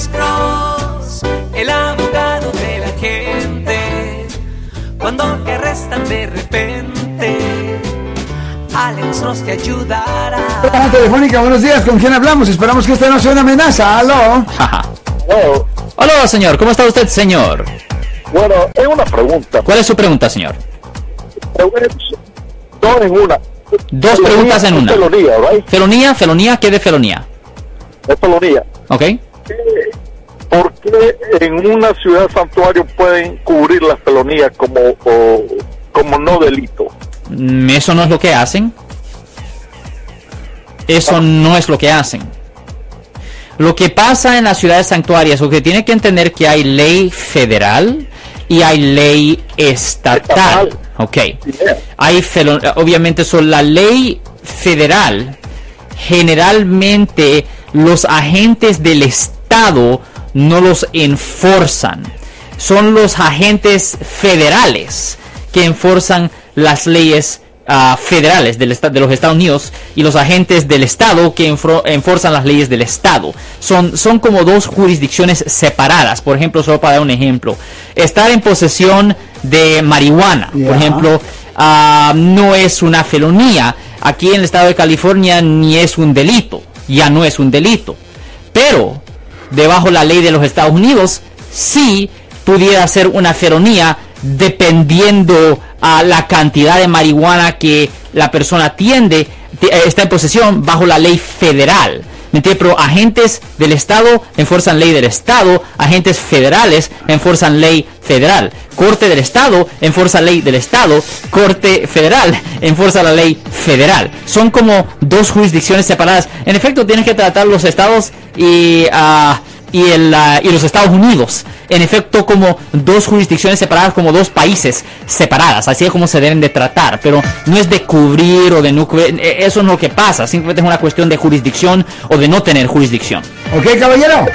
Alex Cross, el abogado de la gente. Cuando te arrestan de repente, Alex Cross te ayudará. Llamada telefónica, buenos días, ¿con quién hablamos? Esperamos que esta no sea una amenaza, aló. Bueno, Hola, señor. ¿Cómo está usted, señor? bueno, es una pregunta. ¿Cuál es su pregunta, señor? Dos en una. Dos Felonía preguntas en una. Felonía, right? Felonía, felonía, ¿qué de felonía? Es felonía. ¿Ok? ¿Por qué en una ciudad santuario pueden cubrir la felonía como, o- como no delito? Mm, Eso no es lo que hacen. Eso no es lo que hacen. Lo que pasa en las ciudades santuarias, lo que tiene que entender que hay ley federal y hay ley estatal. Estatal. Ok. Yeah. Hay felon- obviamente son la ley federal. Generalmente los agentes del estado no los enforzan. Son los agentes federales que enforzan las leyes ah, federales del de los Estados Unidos y los agentes del estado que enforzan las leyes del estado. Son, son como dos jurisdicciones separadas. Por ejemplo, solo para dar un ejemplo, estar en posesión de marihuana, por ejemplo, ah, no es una felonía. Aquí en el estado de California ni es un delito, ya no es un delito. Pero debajo la ley de los Estados Unidos sí pudiera ser una felonía dependiendo a la cantidad de marihuana que la persona tiende eh, está en posesión bajo la ley federal. ¿Me entiende? Pero agentes del Estado enforzan ley del Estado, agentes federales enforzan ley federal. Corte del Estado enforza ley del Estado, Corte Federal enforza la ley federal. Son como dos jurisdicciones separadas. En efecto, tienes que tratar los estados y, ah, y, el, ah, y los Estados Unidos. En efecto, como dos jurisdicciones separadas, como dos países separadas. Así es como se deben de tratar. Pero no es de cubrir o de no cubrir. eh, Eso no es lo que pasa. Simplemente es una cuestión de jurisdicción o de no tener jurisdicción. Ok, caballero.